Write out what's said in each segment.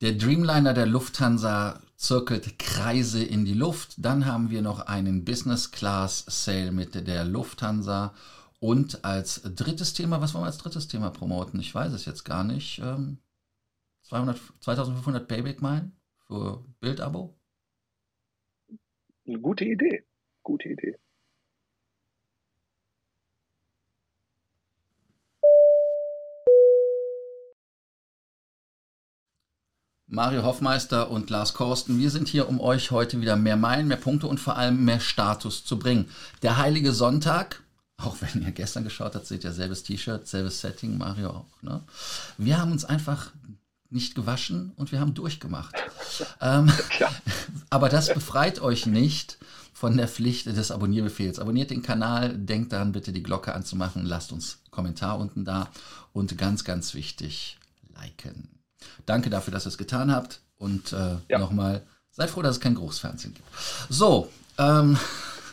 Der Dreamliner der Lufthansa zirkelt Kreise in die Luft. Dann haben wir noch einen Business Class Sale mit der Lufthansa. Und als drittes Thema, was wollen wir als drittes Thema promoten? Ich weiß es jetzt gar nicht. Ähm, 200, 2500 Payback Meilen für Bildabo? Eine gute Idee. Gute Idee. Mario Hoffmeister und Lars Korsten, wir sind hier, um euch heute wieder mehr Meilen, mehr Punkte und vor allem mehr Status zu bringen. Der Heilige Sonntag, auch wenn ihr gestern geschaut habt, seht ihr selbes T-Shirt, selbes Setting, Mario auch. Ne? Wir haben uns einfach nicht gewaschen und wir haben durchgemacht. ähm, aber das befreit euch nicht von der Pflicht des Abonnierbefehls. Abonniert den Kanal, denkt daran, bitte die Glocke anzumachen, lasst uns Kommentar unten da und ganz, ganz wichtig, liken. Danke dafür, dass ihr es getan habt. Und äh, ja. nochmal, seid froh, dass es kein Großfernsehen gibt. So, ähm,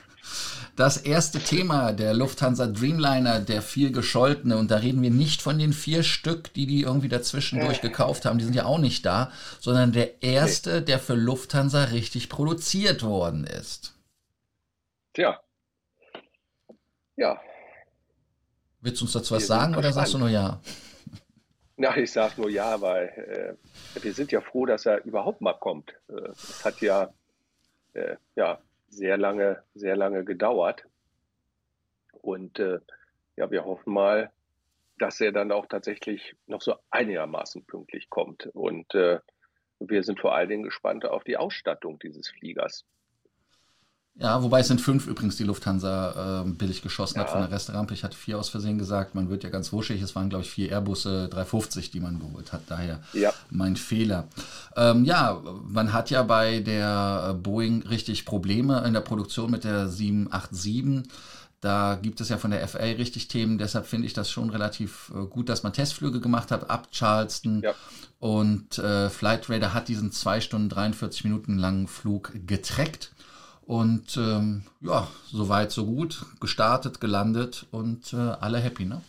das erste Thema der Lufthansa Dreamliner, der viel gescholtene, und da reden wir nicht von den vier Stück, die die irgendwie dazwischendurch gekauft haben, die sind ja auch nicht da, sondern der erste, der für Lufthansa richtig produziert worden ist. Tja. Ja. Willst du uns dazu was sagen oder sagst du nur ja? Na, ich sage nur ja, weil äh, wir sind ja froh, dass er überhaupt mal kommt. Äh, es hat ja, äh, ja sehr lange, sehr lange gedauert. Und äh, ja, wir hoffen mal, dass er dann auch tatsächlich noch so einigermaßen pünktlich kommt. Und äh, wir sind vor allen Dingen gespannt auf die Ausstattung dieses Fliegers. Ja, wobei es sind fünf übrigens, die Lufthansa äh, billig geschossen ja. hat von der Resterampe. Ich hatte vier aus Versehen gesagt. Man wird ja ganz wuschig. Es waren, glaube ich, vier Airbusse 350, die man geholt hat. Daher ja. mein Fehler. Ähm, ja, man hat ja bei der Boeing richtig Probleme in der Produktion mit der 787. Da gibt es ja von der FA richtig Themen. Deshalb finde ich das schon relativ äh, gut, dass man Testflüge gemacht hat ab Charleston. Ja. Und äh, Flight Radar hat diesen zwei Stunden 43 Minuten langen Flug getrackt. Und ähm, ja, soweit, so gut. Gestartet, gelandet und äh, alle happy, ne?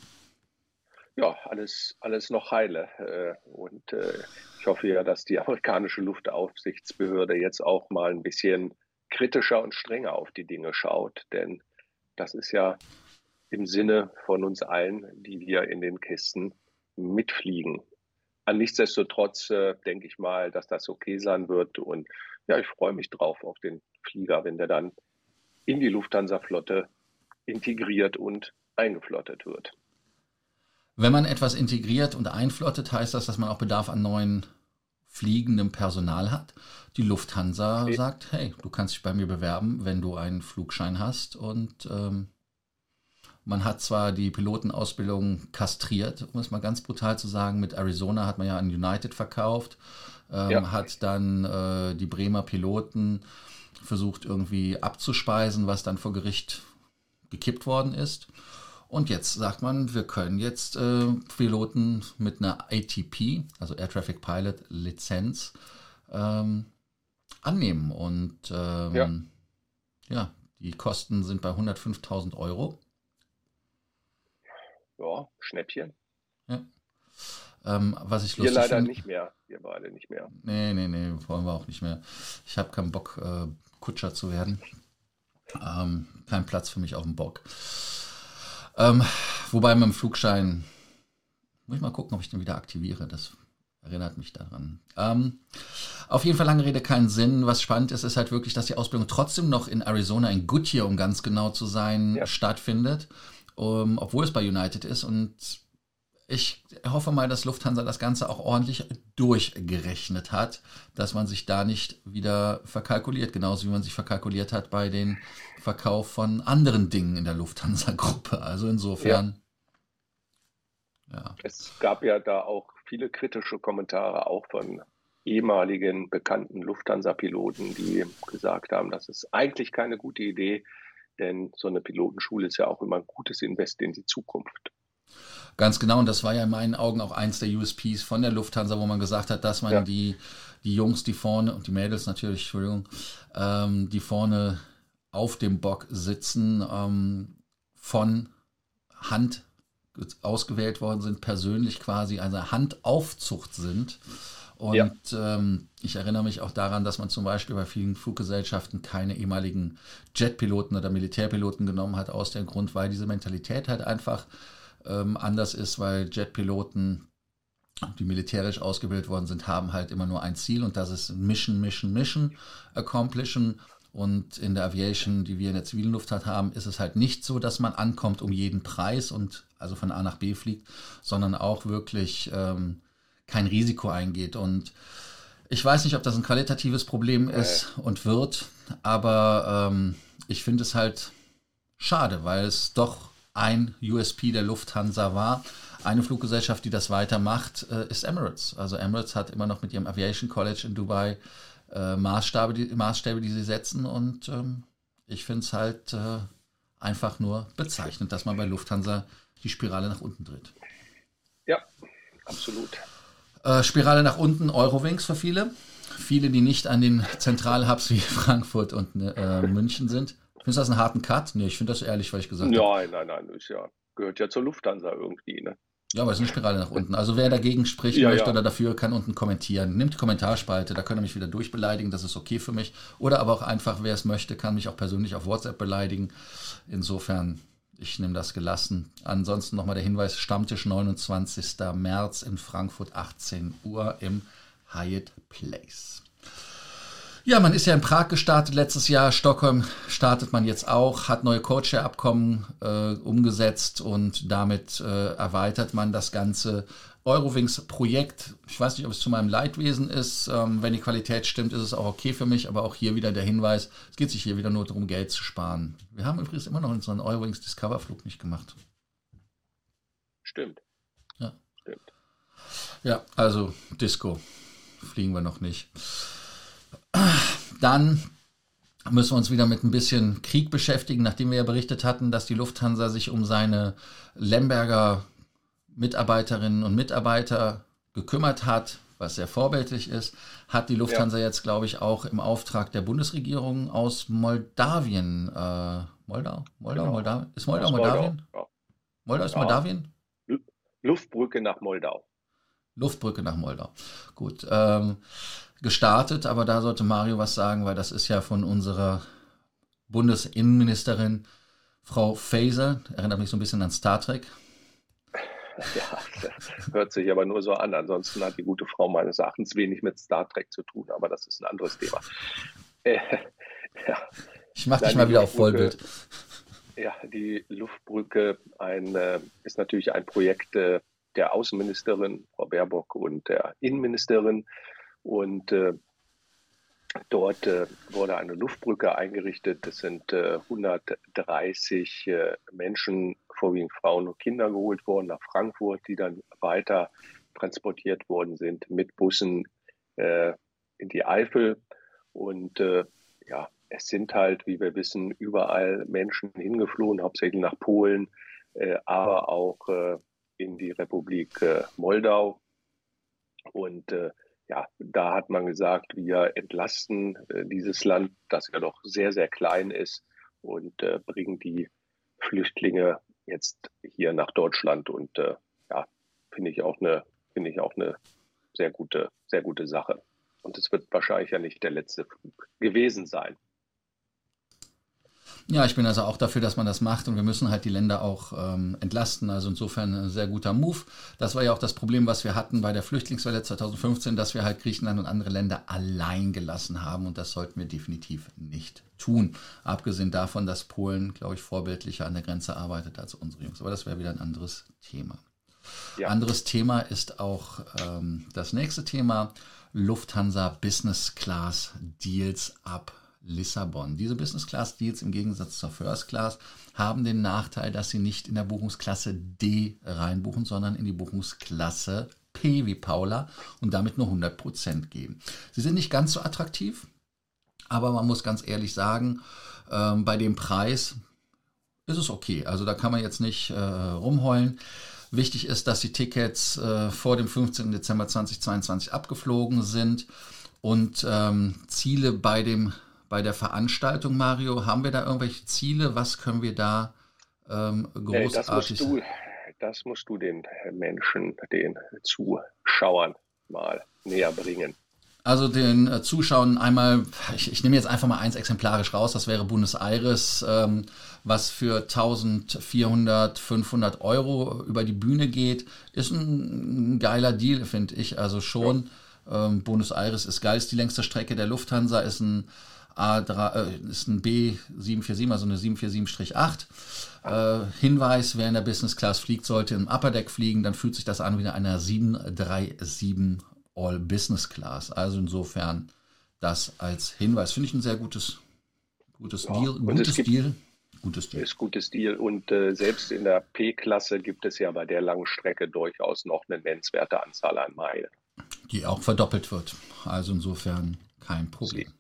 Ja, alles, alles noch heile. Äh, und äh, ich hoffe ja, dass die amerikanische Luftaufsichtsbehörde jetzt auch mal ein bisschen kritischer und strenger auf die Dinge schaut. Denn das ist ja im Sinne von uns allen, die wir in den Kisten mitfliegen. Nichtsdestotrotz äh, denke ich mal, dass das okay sein wird. Und ja, ich freue mich drauf auf den Flieger, wenn der dann in die Lufthansa-Flotte integriert und eingeflottet wird. Wenn man etwas integriert und einflottet, heißt das, dass man auch Bedarf an neuen fliegendem Personal hat. Die Lufthansa okay. sagt, hey, du kannst dich bei mir bewerben, wenn du einen Flugschein hast. Und ähm, man hat zwar die Pilotenausbildung kastriert, um es mal ganz brutal zu sagen. Mit Arizona hat man ja an United verkauft, ähm, ja. hat dann äh, die Bremer Piloten versucht irgendwie abzuspeisen, was dann vor Gericht gekippt worden ist. Und jetzt sagt man, wir können jetzt äh, Piloten mit einer ATP, also Air Traffic Pilot Lizenz, ähm, annehmen. Und ähm, ja. ja, die Kosten sind bei 105.000 Euro. Ja, Schnäppchen. Ja. Ähm, was ich lustig Wir leider find, nicht mehr. Wir beide nicht mehr. Nee, nee, nee, wollen wir auch nicht mehr. Ich habe keinen Bock, äh, Kutscher zu werden. Ähm, kein Platz für mich auf dem Bock. Ähm, wobei mit dem Flugschein, muss ich mal gucken, ob ich den wieder aktiviere. Das erinnert mich daran. Ähm, auf jeden Fall lange Rede, keinen Sinn. Was spannend ist, ist halt wirklich, dass die Ausbildung trotzdem noch in Arizona, in Goodyear, um ganz genau zu sein, ja. stattfindet. Um, obwohl es bei United ist. Und ich hoffe mal, dass Lufthansa das Ganze auch ordentlich durchgerechnet hat, dass man sich da nicht wieder verkalkuliert, genauso wie man sich verkalkuliert hat bei den Verkauf von anderen Dingen in der Lufthansa-Gruppe. Also insofern. Ja. ja. Es gab ja da auch viele kritische Kommentare, auch von ehemaligen bekannten Lufthansa-Piloten, die gesagt haben, das ist eigentlich keine gute Idee, denn so eine Pilotenschule ist ja auch immer ein gutes Invest in die Zukunft. Ganz genau, und das war ja in meinen Augen auch eins der USPs von der Lufthansa, wo man gesagt hat, dass man ja. die, die Jungs, die vorne, und die Mädels natürlich, Entschuldigung, ähm, die vorne auf dem Bock sitzen, ähm, von Hand ausgewählt worden sind, persönlich quasi eine Handaufzucht sind Und ja. ähm, ich erinnere mich auch daran, dass man zum Beispiel bei vielen Fluggesellschaften keine ehemaligen Jetpiloten oder Militärpiloten genommen hat, aus dem Grund, weil diese Mentalität halt einfach ähm, anders ist, weil Jetpiloten, die militärisch ausgebildet worden sind, haben halt immer nur ein Ziel und das ist Mission, Mission, Mission accomplishen. Und in der Aviation, die wir in der zivilen Luftfahrt haben, ist es halt nicht so, dass man ankommt um jeden Preis und also von A nach B fliegt, sondern auch wirklich ähm, kein Risiko eingeht. Und ich weiß nicht, ob das ein qualitatives Problem ist ja. und wird, aber ähm, ich finde es halt schade, weil es doch ein USP der Lufthansa war. Eine Fluggesellschaft, die das weitermacht, äh, ist Emirates. Also Emirates hat immer noch mit ihrem Aviation College in Dubai äh, Maßstäbe, die, Maßstäbe, die sie setzen. Und ähm, ich finde es halt äh, einfach nur bezeichnend, dass man bei Lufthansa die Spirale nach unten dreht. Ja, absolut. Äh, Spirale nach unten, Eurowings für viele. Viele, die nicht an den Zentralhubs wie Frankfurt und äh, München sind. Findest du das einen harten Cut? Nee, ich finde das ehrlich, weil ich gesagt habe. Nein, nein, nein, ist ja, gehört ja zur Lufthansa irgendwie, ne? Ja, aber es ist eine Spirale nach unten. Also wer dagegen sprechen ja, möchte ja. oder dafür, kann unten kommentieren. Nimmt die Kommentarspalte, da könnt ihr mich wieder durchbeleidigen, das ist okay für mich. Oder aber auch einfach, wer es möchte, kann mich auch persönlich auf WhatsApp beleidigen. Insofern, ich nehme das gelassen. Ansonsten nochmal der Hinweis, Stammtisch 29. März in Frankfurt, 18 Uhr im Hyatt Place. Ja, man ist ja in Prag gestartet letztes Jahr. Stockholm startet man jetzt auch, hat neue Co-Share-Abkommen äh, umgesetzt und damit äh, erweitert man das ganze Eurowings-Projekt. Ich weiß nicht, ob es zu meinem Leidwesen ist. Ähm, wenn die Qualität stimmt, ist es auch okay für mich. Aber auch hier wieder der Hinweis: Es geht sich hier wieder nur darum, Geld zu sparen. Wir haben übrigens immer noch unseren Eurowings Discover-Flug nicht gemacht. Stimmt. Ja. Stimmt. Ja, also Disco fliegen wir noch nicht. Dann müssen wir uns wieder mit ein bisschen Krieg beschäftigen, nachdem wir ja berichtet hatten, dass die Lufthansa sich um seine Lemberger Mitarbeiterinnen und Mitarbeiter gekümmert hat, was sehr vorbildlich ist, hat die Lufthansa ja. jetzt, glaube ich, auch im Auftrag der Bundesregierung aus Moldawien, äh, Moldau, Moldau, genau. Moldau, ist Moldau, Moldawien? Moldau, ja. Moldau ist ja. Moldawien? Luftbrücke nach Moldau. Luftbrücke nach Moldau. Gut. Ähm, gestartet, aber da sollte Mario was sagen, weil das ist ja von unserer Bundesinnenministerin Frau Faeser, erinnert mich so ein bisschen an Star Trek. Ja, hört sich aber nur so an. Ansonsten hat die gute Frau meines Erachtens wenig mit Star Trek zu tun, aber das ist ein anderes Thema. Äh, ja. Ich mache dich mal wieder auf Vollbild. Ja, die Luftbrücke ein, äh, ist natürlich ein Projekt äh, der Außenministerin, Frau Baerbock, und der Innenministerin. Und äh, dort äh, wurde eine Luftbrücke eingerichtet. Es sind äh, 130 äh, Menschen, vorwiegend Frauen und Kinder, geholt worden nach Frankfurt, die dann weiter transportiert worden sind mit Bussen äh, in die Eifel. Und äh, ja, es sind halt, wie wir wissen, überall Menschen hingeflohen, hauptsächlich nach Polen, aber auch in die Republik Moldau. Und ja, da hat man gesagt, wir entlasten äh, dieses Land, das ja doch sehr, sehr klein ist und äh, bringen die Flüchtlinge jetzt hier nach Deutschland. Und äh, ja, finde ich auch eine, finde ich auch eine sehr gute, sehr gute Sache. Und es wird wahrscheinlich ja nicht der letzte Flug gewesen sein. Ja, ich bin also auch dafür, dass man das macht und wir müssen halt die Länder auch ähm, entlasten. Also insofern ein sehr guter Move. Das war ja auch das Problem, was wir hatten bei der Flüchtlingswelle 2015, dass wir halt Griechenland und andere Länder allein gelassen haben und das sollten wir definitiv nicht tun. Abgesehen davon, dass Polen, glaube ich, vorbildlicher an der Grenze arbeitet als unsere Jungs. Aber das wäre wieder ein anderes Thema. Ja. Anderes Thema ist auch ähm, das nächste Thema. Lufthansa Business Class Deals ab Lissabon. Diese Business Class Deals im Gegensatz zur First Class haben den Nachteil, dass sie nicht in der Buchungsklasse D reinbuchen, sondern in die Buchungsklasse P wie Paula und damit nur 100% geben. Sie sind nicht ganz so attraktiv, aber man muss ganz ehrlich sagen, äh, bei dem Preis ist es okay. Also da kann man jetzt nicht äh, rumheulen. Wichtig ist, dass die Tickets äh, vor dem 15. Dezember 2022 abgeflogen sind und ähm, Ziele bei dem bei der Veranstaltung, Mario? Haben wir da irgendwelche Ziele? Was können wir da ähm, großartig... Nee, das, musst du, das musst du den Menschen, den Zuschauern mal näher bringen? Also den äh, Zuschauern einmal, ich, ich, nehme jetzt einfach mal eins exemplarisch raus, das wäre Buenos Aires, ähm, was für 1400, 500 Euro über die Bühne geht, ist ein, ein geiler Deal, finde ich. Also schon, ja. ähm, Buenos Aires ist geil, ist die längste Strecke der Lufthansa, ist ein A3, äh, ist ein B747, also eine 747-8. Äh, Hinweis, wer in der Business Class fliegt, sollte im Upper Deck fliegen, dann fühlt sich das an wie einer 737 All Business Class. Also insofern das als Hinweis. Finde ich ein sehr gutes, gutes ja, Deal. Gutes Deal. Gutes Deal. Ist gutes Deal. Und äh, selbst in der P-Klasse gibt es ja bei der langen Strecke durchaus noch eine nennenswerte Anzahl an Meilen. Die auch verdoppelt wird. Also insofern kein Problem.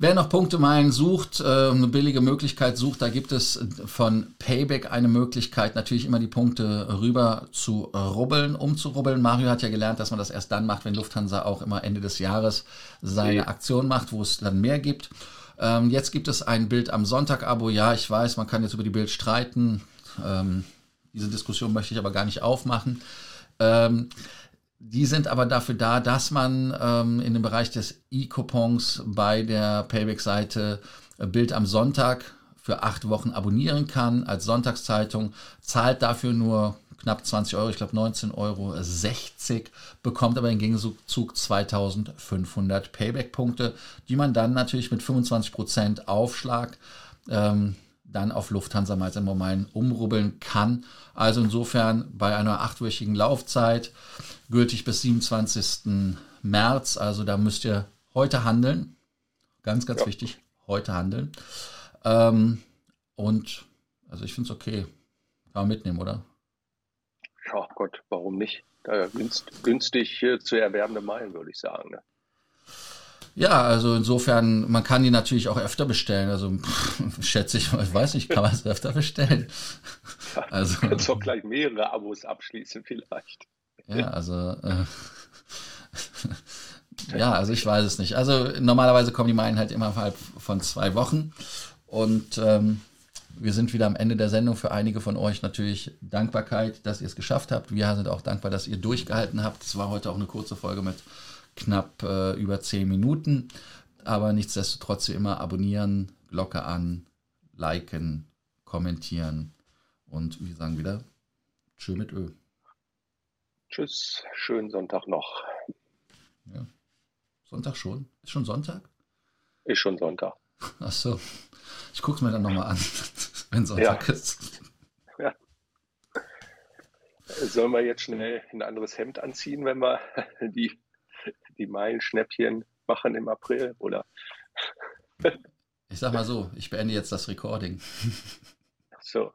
Wer noch Punktemeilen sucht, äh, eine billige Möglichkeit sucht, da gibt es von Payback eine Möglichkeit, natürlich immer die Punkte rüber zu rubbeln, umzurubbeln. Mario hat ja gelernt, dass man das erst dann macht, wenn Lufthansa auch immer Ende des Jahres seine okay. Aktion macht, wo es dann mehr gibt. Ähm, jetzt gibt es ein Bild am Sonntag-Abo. Ja, ich weiß, man kann jetzt über die Bild streiten. Ähm, diese Diskussion möchte ich aber gar nicht aufmachen. Ähm, die sind aber dafür da, dass man ähm, in dem Bereich des E-Coupons bei der Payback-Seite äh, Bild am Sonntag für acht Wochen abonnieren kann als Sonntagszeitung, zahlt dafür nur knapp 20 Euro, ich glaube 19,60 Euro, bekommt aber im Gegenzug 2500 Payback-Punkte, die man dann natürlich mit 25% Aufschlag ähm, dann auf Lufthansa Miles Meilen umrubbeln kann. Also insofern bei einer achtwöchigen Laufzeit, gültig bis 27. März, also da müsst ihr heute handeln. Ganz, ganz ja. wichtig, heute handeln. Ähm, und also ich finde es okay. Kann man mitnehmen, oder? Ja, Gott, warum nicht? Günst, günstig äh, zu erwerbende Meilen, würde ich sagen. Ne? Ja, also insofern, man kann die natürlich auch öfter bestellen. Also pff, schätze ich, ich weiß nicht, kann man es öfter bestellen. Also, kannst auch gleich mehrere Abos abschließen vielleicht. Ja, also äh, ja, also ich weiß es nicht. Also normalerweise kommen die Meilen halt immer von zwei Wochen und ähm, wir sind wieder am Ende der Sendung. Für einige von euch natürlich Dankbarkeit, dass ihr es geschafft habt. Wir sind auch dankbar, dass ihr durchgehalten habt. Es war heute auch eine kurze Folge mit knapp äh, über 10 Minuten. Aber nichtsdestotrotz immer abonnieren, Glocke an, liken, kommentieren und wir sagen wieder Tschö mit Ö. Tschüss, schönen Sonntag noch. Ja. Sonntag schon? Ist schon Sonntag? Ist schon Sonntag. Ach so. Ich gucke es mir dann nochmal an, wenn Sonntag ja. ist. Ja. Sollen wir jetzt schnell ein anderes Hemd anziehen, wenn wir die die Meilenschnäppchen machen im April, oder? Ich sag mal so, ich beende jetzt das Recording. So.